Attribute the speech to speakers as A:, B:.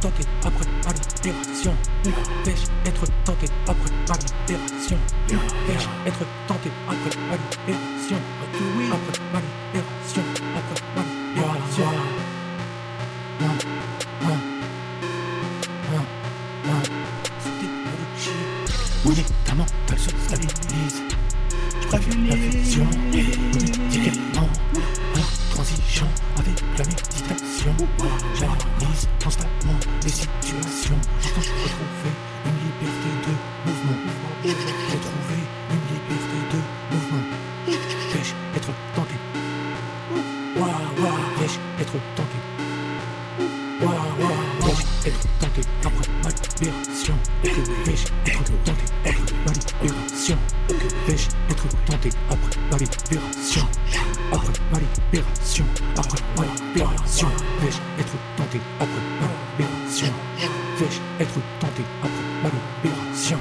A: tenté après ma libération. Vais-je être tenté après ma libération Vais-je être tenté après ma libération Après ma libération, après ma libération. Oui, ta mentale se stabilise. Je préfère l'affection et le. Intransigeant avec la méditation. J'analyse trouvé une liberté de mouvement. Vais-je être tenté? Waouh, waouh, vais-je être tenté? Waouh, waouh, vais-je être tenté? Après ma libération Que vais-je être tenté? Après ma libération Que vais-je être tenté? Après ma libération Après ma libération, après ma libération Vais-je être tenté? Après ma libération Vais-je être tenté? Après ma libération.